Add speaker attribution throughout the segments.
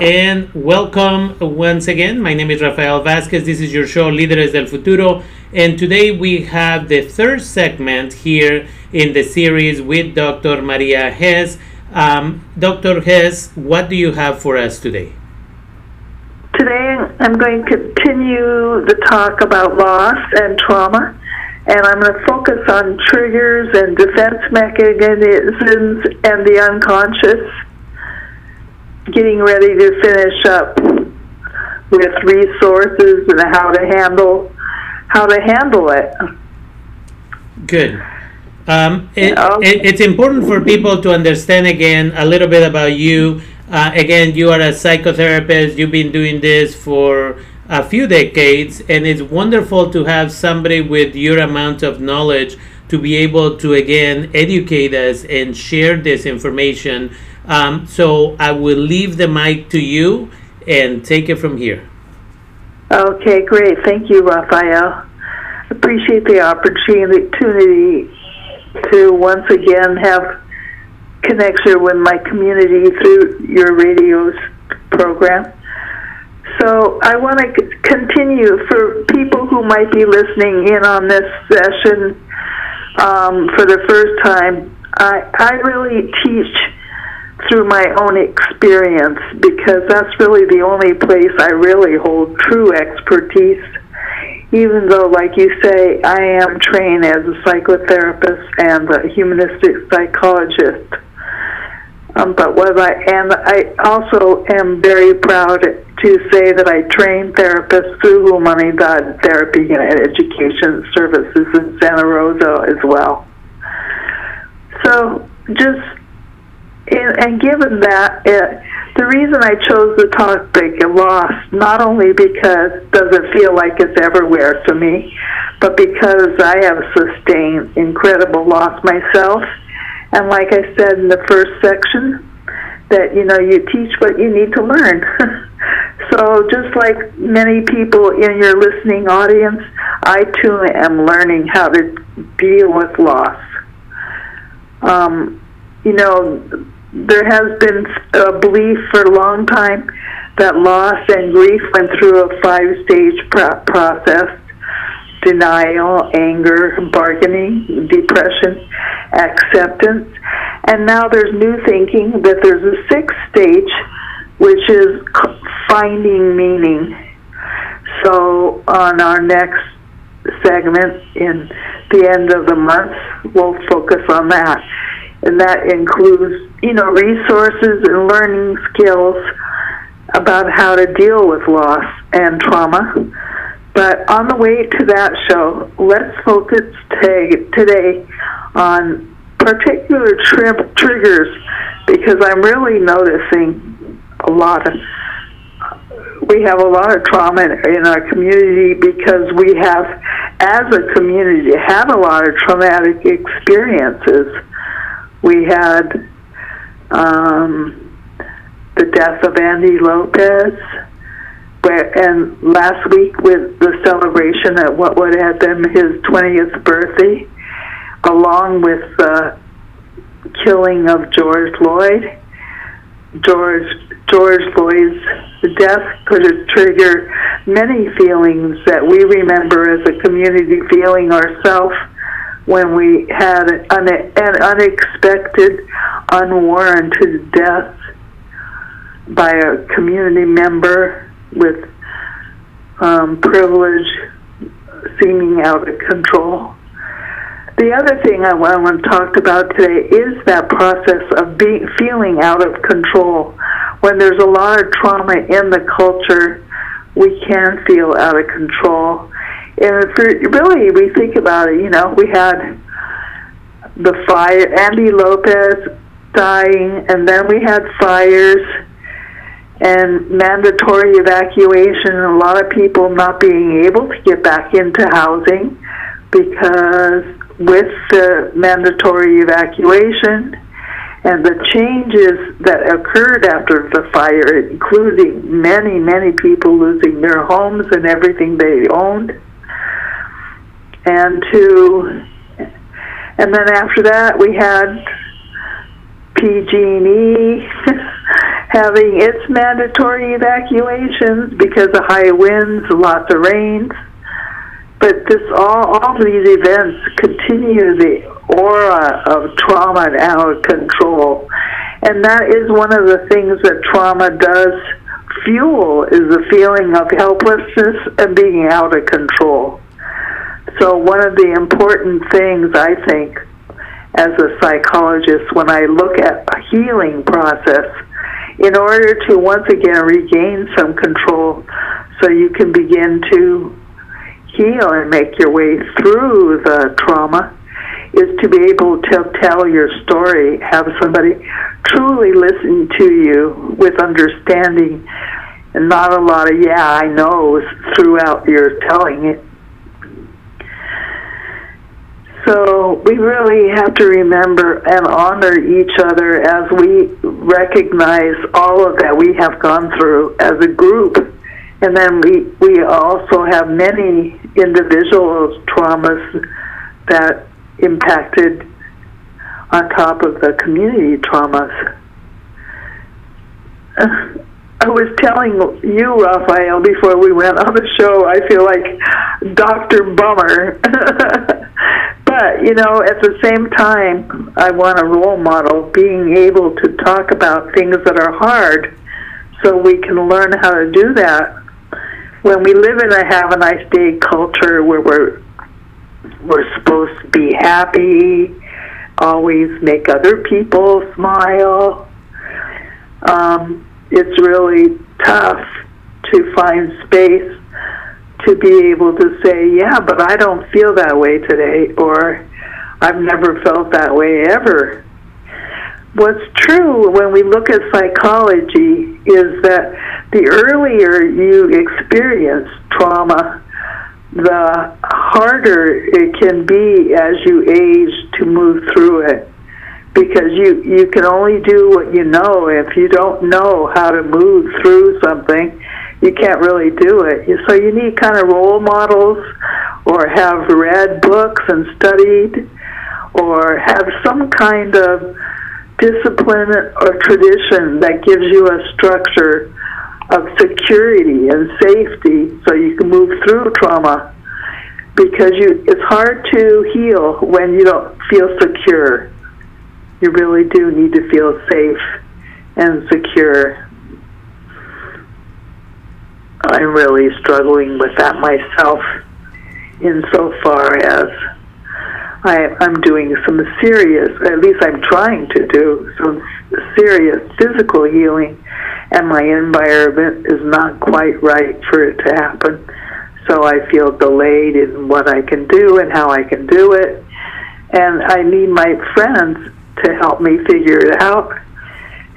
Speaker 1: and welcome once again. My name is Rafael Vasquez. This is your show, Líderes del Futuro. And today we have the third segment here in the series with Dr. Maria Hess. Um, Dr. Hess, what do you have for us today?
Speaker 2: Today I'm going to continue the talk about loss and trauma, and I'm going to focus on triggers and defense mechanisms and the unconscious getting ready to finish up with resources and how to handle how to handle it.
Speaker 1: Good. Um, it, it, it's important for people to understand again a little bit about you. Uh, again, you are a psychotherapist. You've been doing this for a few decades, and it's wonderful to have somebody with your amount of knowledge to be able to again educate us and share this information um, so I will leave the mic to you and take it from here.
Speaker 2: Okay, great. Thank you, Rafael. Appreciate the opportunity to once again have connection with my community through your radio's program. So I want to continue for people who might be listening in on this session um, for the first time. I, I really teach through my own experience because that's really the only place I really hold true expertise. Even though, like you say, I am trained as a psychotherapist and a humanistic psychologist. Um, but what I and I also am very proud to say that I train therapists through Humanidad Therapy and Education Services in Santa Rosa as well. So just and, and given that, it, the reason I chose the topic of loss, not only because it doesn't feel like it's everywhere to me, but because I have sustained incredible loss myself. And like I said in the first section, that you know you teach what you need to learn. so just like many people in your listening audience, I too am learning how to deal with loss. Um, you know, there has been a belief for a long time that loss and grief went through a five stage pro- process denial, anger, bargaining, depression, acceptance. And now there's new thinking that there's a sixth stage, which is finding meaning. So, on our next segment in the end of the month, we'll focus on that and that includes, you know, resources and learning skills about how to deal with loss and trauma. But on the way to that show, let's focus today on particular tri- triggers because I'm really noticing a lot of we have a lot of trauma in our community because we have as a community had a lot of traumatic experiences we had um, the death of Andy Lopez, where, and last week with the celebration at what would have been his 20th birthday, along with the killing of George Floyd. George George Floyd's death could trigger many feelings that we remember as a community feeling ourselves when we had an, an unexpected, unwarranted death by a community member with um, privilege seeming out of control. The other thing I want to talk about today is that process of being feeling out of control. When there's a lot of trauma in the culture, we can feel out of control. And for, really, we think about it, you know, we had the fire, Andy Lopez dying, and then we had fires and mandatory evacuation, and a lot of people not being able to get back into housing because with the mandatory evacuation and the changes that occurred after the fire, including many, many people losing their homes and everything they owned, and to and then after that we had PG&E having its mandatory evacuations because of high winds, lots of rains. But this all all these events continue the aura of trauma and out of control. And that is one of the things that trauma does fuel is the feeling of helplessness and being out of control. So one of the important things I think as a psychologist when I look at a healing process in order to once again regain some control so you can begin to heal and make your way through the trauma is to be able to tell your story, have somebody truly listen to you with understanding and not a lot of yeah, I know throughout your telling it. So we really have to remember and honor each other as we recognize all of that we have gone through as a group. And then we, we also have many individual traumas that impacted on top of the community traumas. I was telling you, Rafael, before we went on the show, I feel like Dr. Bummer. but, you know, at the same time, I want a role model being able to talk about things that are hard so we can learn how to do that. When we live in a have a nice day culture where we're we're supposed to be happy, always make other people smile. Um, it's really tough to find space to be able to say, yeah, but I don't feel that way today, or I've never felt that way ever. What's true when we look at psychology is that the earlier you experience trauma, the harder it can be as you age to move through it because you you can only do what you know if you don't know how to move through something you can't really do it. So you need kind of role models or have read books and studied or have some kind of discipline or tradition that gives you a structure of security and safety so you can move through trauma. Because you it's hard to heal when you don't feel secure. You really do need to feel safe and secure i'm really struggling with that myself insofar as I, I'm doing some serious, at least I'm trying to do some serious physical healing and my environment is not quite right for it to happen. So I feel delayed in what I can do and how I can do it. And I need my friends to help me figure it out.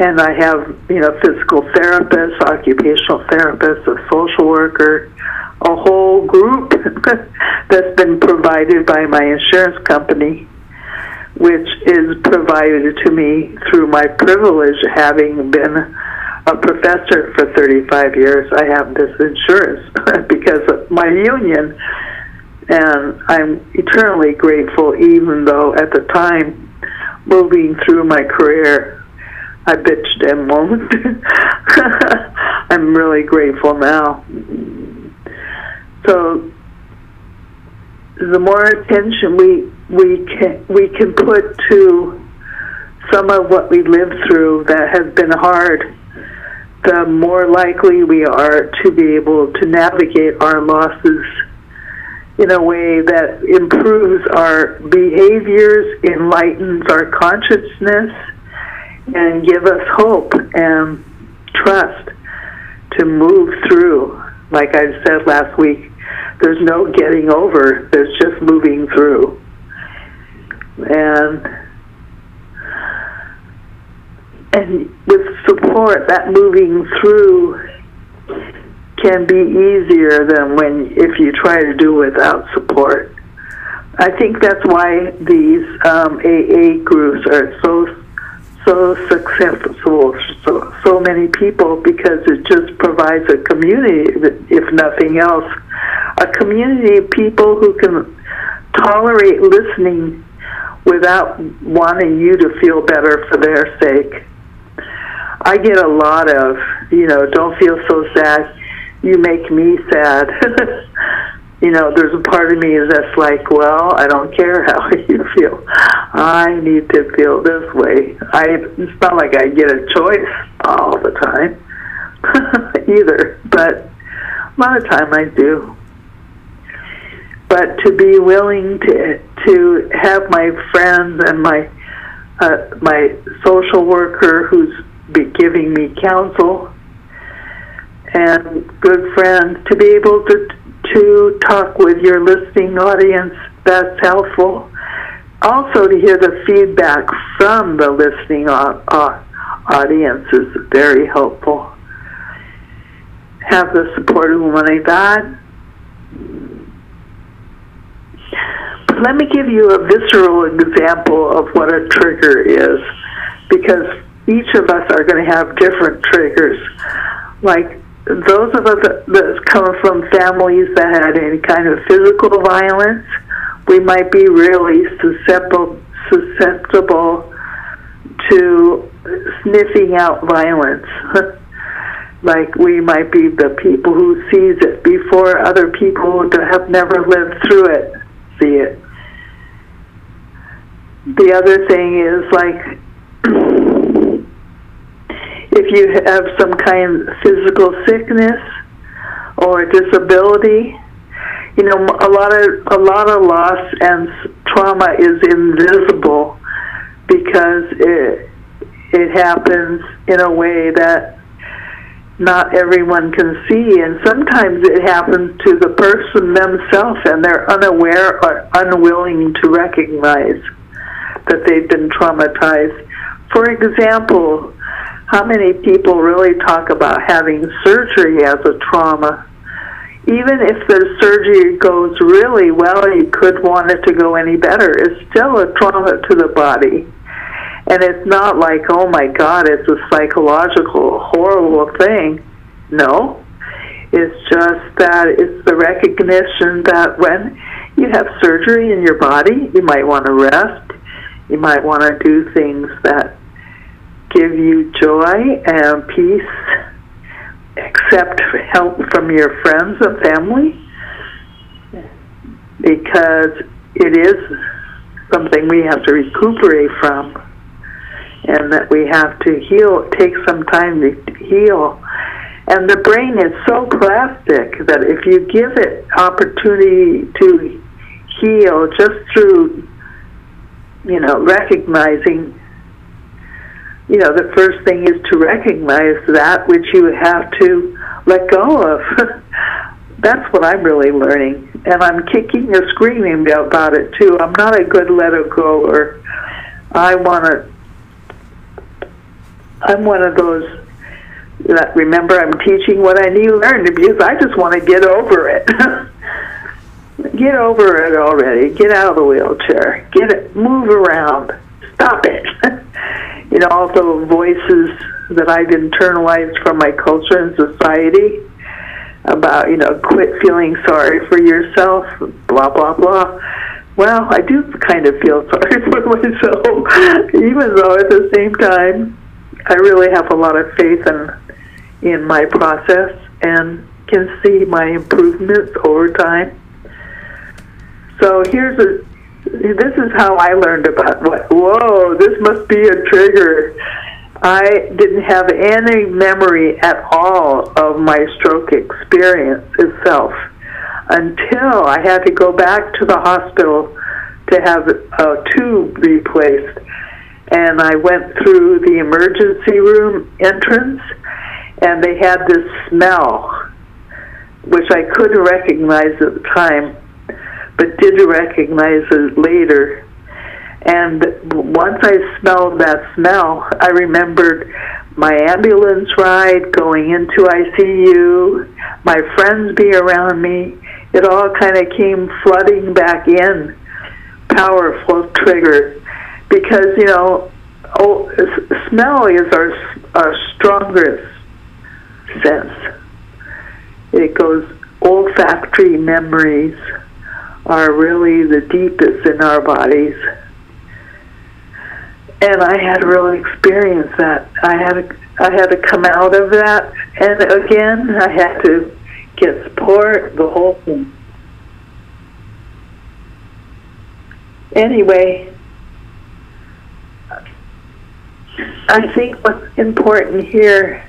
Speaker 2: And I have, you know, physical therapists, occupational therapists, a social worker, a whole group that's been provided by my insurance company which is provided to me through my privilege having been a professor for 35 years. I have this insurance because of my union, and I'm eternally grateful, even though at the time, moving through my career, I bitched and moaned. I'm really grateful now. So the more attention we we can we can put to some of what we lived through that has been hard, the more likely we are to be able to navigate our losses in a way that improves our behaviors, enlightens our consciousness, and give us hope and trust to move through. Like I said last week, there's no getting over. There's just moving through. And and with support, that moving through can be easier than when if you try to do without support. I think that's why these um, AA groups are so so successful so so many people because it just provides a community if nothing else a community of people who can tolerate listening without wanting you to feel better for their sake. I get a lot of, you know, don't feel so sad. You make me sad. you know, there's a part of me that's like, well, I don't care how you feel. I need to feel this way. I it's not like I get a choice all the time either, but a lot of time I do. But to be willing to to have my friends and my uh, my social worker who's be giving me counsel and good friends to be able to to talk with your listening audience. That's helpful. Also to hear the feedback from the listening audience is very helpful. Have the support of of God. Let me give you a visceral example of what a trigger is because each of us are going to have different triggers. Like those of us that come from families that had any kind of physical violence, we might be really susceptible susceptible to sniffing out violence. like we might be the people who sees it before other people that have never lived through it see it. The other thing is like if you have some kind of physical sickness or disability, you know, a lot of a lot of loss and trauma is invisible because it it happens in a way that not everyone can see and sometimes it happens to the person themselves and they're unaware or unwilling to recognize that they've been traumatized. For example, how many people really talk about having surgery as a trauma? Even if the surgery goes really well, you could want it to go any better. It's still a trauma to the body. And it's not like, oh my God, it's a psychological, horrible thing. No. It's just that it's the recognition that when you have surgery in your body, you might want to rest. You might want to do things that give you joy and peace, accept help from your friends and family, because it is something we have to recuperate from, and that we have to heal, take some time to heal. And the brain is so plastic that if you give it opportunity to heal just through, you know, recognizing you know, the first thing is to recognize that which you have to let go of. That's what I'm really learning. And I'm kicking and screaming about it too. I'm not a good let it go or I want to. I'm one of those that remember I'm teaching what I need to learn because I just want to get over it. get over it already. Get out of the wheelchair. Get it. Move around. Stop it. you know, also voices that I've internalized from my culture and society about, you know, quit feeling sorry for yourself, blah, blah, blah. Well, I do kind of feel sorry for myself, even though at the same time, I really have a lot of faith in in my process and can see my improvements over time. So here's a this is how I learned about what. Whoa, this must be a trigger. I didn't have any memory at all of my stroke experience itself until I had to go back to the hospital to have a tube replaced. And I went through the emergency room entrance, and they had this smell, which I couldn't recognize at the time but did recognize it later. And once I smelled that smell, I remembered my ambulance ride, going into ICU, my friends being around me. It all kind of came flooding back in, powerful trigger, because you know, oh, smell is our our strongest sense. It goes olfactory memories are really the deepest in our bodies. and I had really experience that. I had to I had to come out of that, and again, I had to get support, the whole thing. Anyway, I think what's important here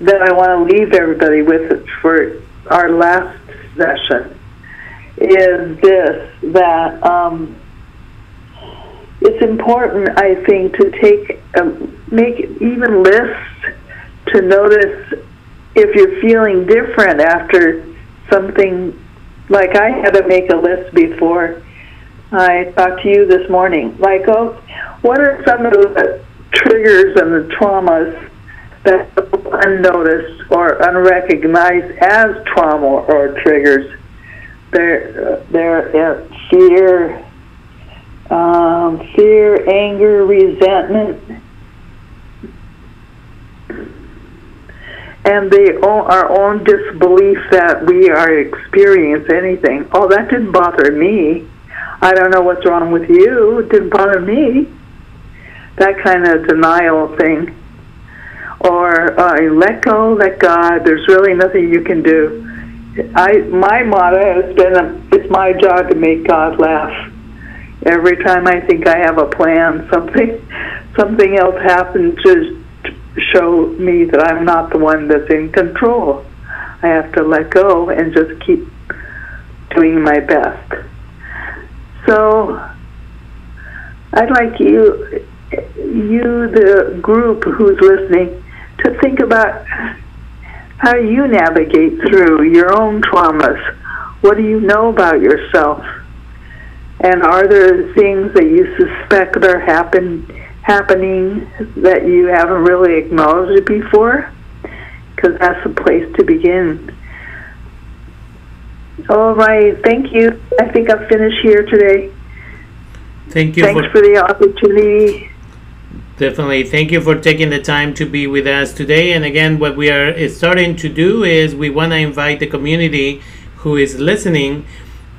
Speaker 2: that I want to leave everybody with for our last session is this that um, it's important, I think, to take um, make even lists to notice if you're feeling different after something. Like I had to make a list before I talked to you this morning. Like, oh, what are some of the triggers and the traumas that unnoticed or unrecognized as trauma or triggers? There, there, fear, um, fear, anger, resentment, and they the our own disbelief that we are experiencing anything. Oh, that didn't bother me. I don't know what's wrong with you. It didn't bother me. That kind of denial thing. Or uh, let go, let God. There's really nothing you can do. I my motto has been, "It's my job to make God laugh." Every time I think I have a plan, something something else happens to show me that I'm not the one that's in control. I have to let go and just keep doing my best. So I'd like you you the group who's listening to think about how do you navigate through your own traumas. What do you know about yourself? And are there things that you suspect are happen, happening that you haven't really acknowledged before? Because that's a place to begin. All right, thank you. I think I'll finish here today.
Speaker 1: Thank you.
Speaker 2: Thanks for, for the opportunity.
Speaker 1: Definitely. Thank you for taking the time to be with us today. And again, what we are starting to do is we want to invite the community who is listening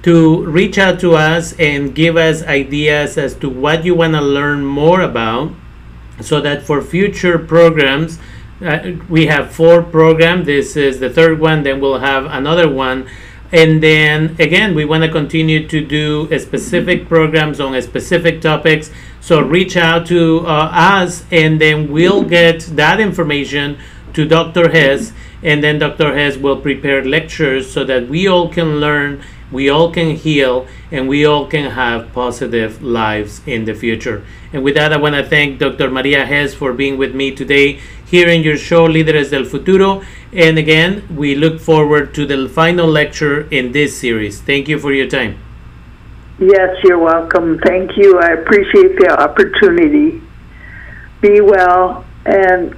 Speaker 1: to reach out to us and give us ideas as to what you want to learn more about so that for future programs uh, we have four programs this is the third one then we'll have another one and then again we want to continue to do specific programs on specific topics so reach out to uh, us and then we'll get that information to dr hess and then dr hess will prepare lectures so that we all can learn we all can heal and we all can have positive lives in the future. And with that, I want to thank Dr. Maria Hess for being with me today here in your show, Líderes del Futuro. And again, we look forward to the final lecture in this series. Thank you for your time.
Speaker 2: Yes, you're welcome. Thank you. I appreciate the opportunity. Be well and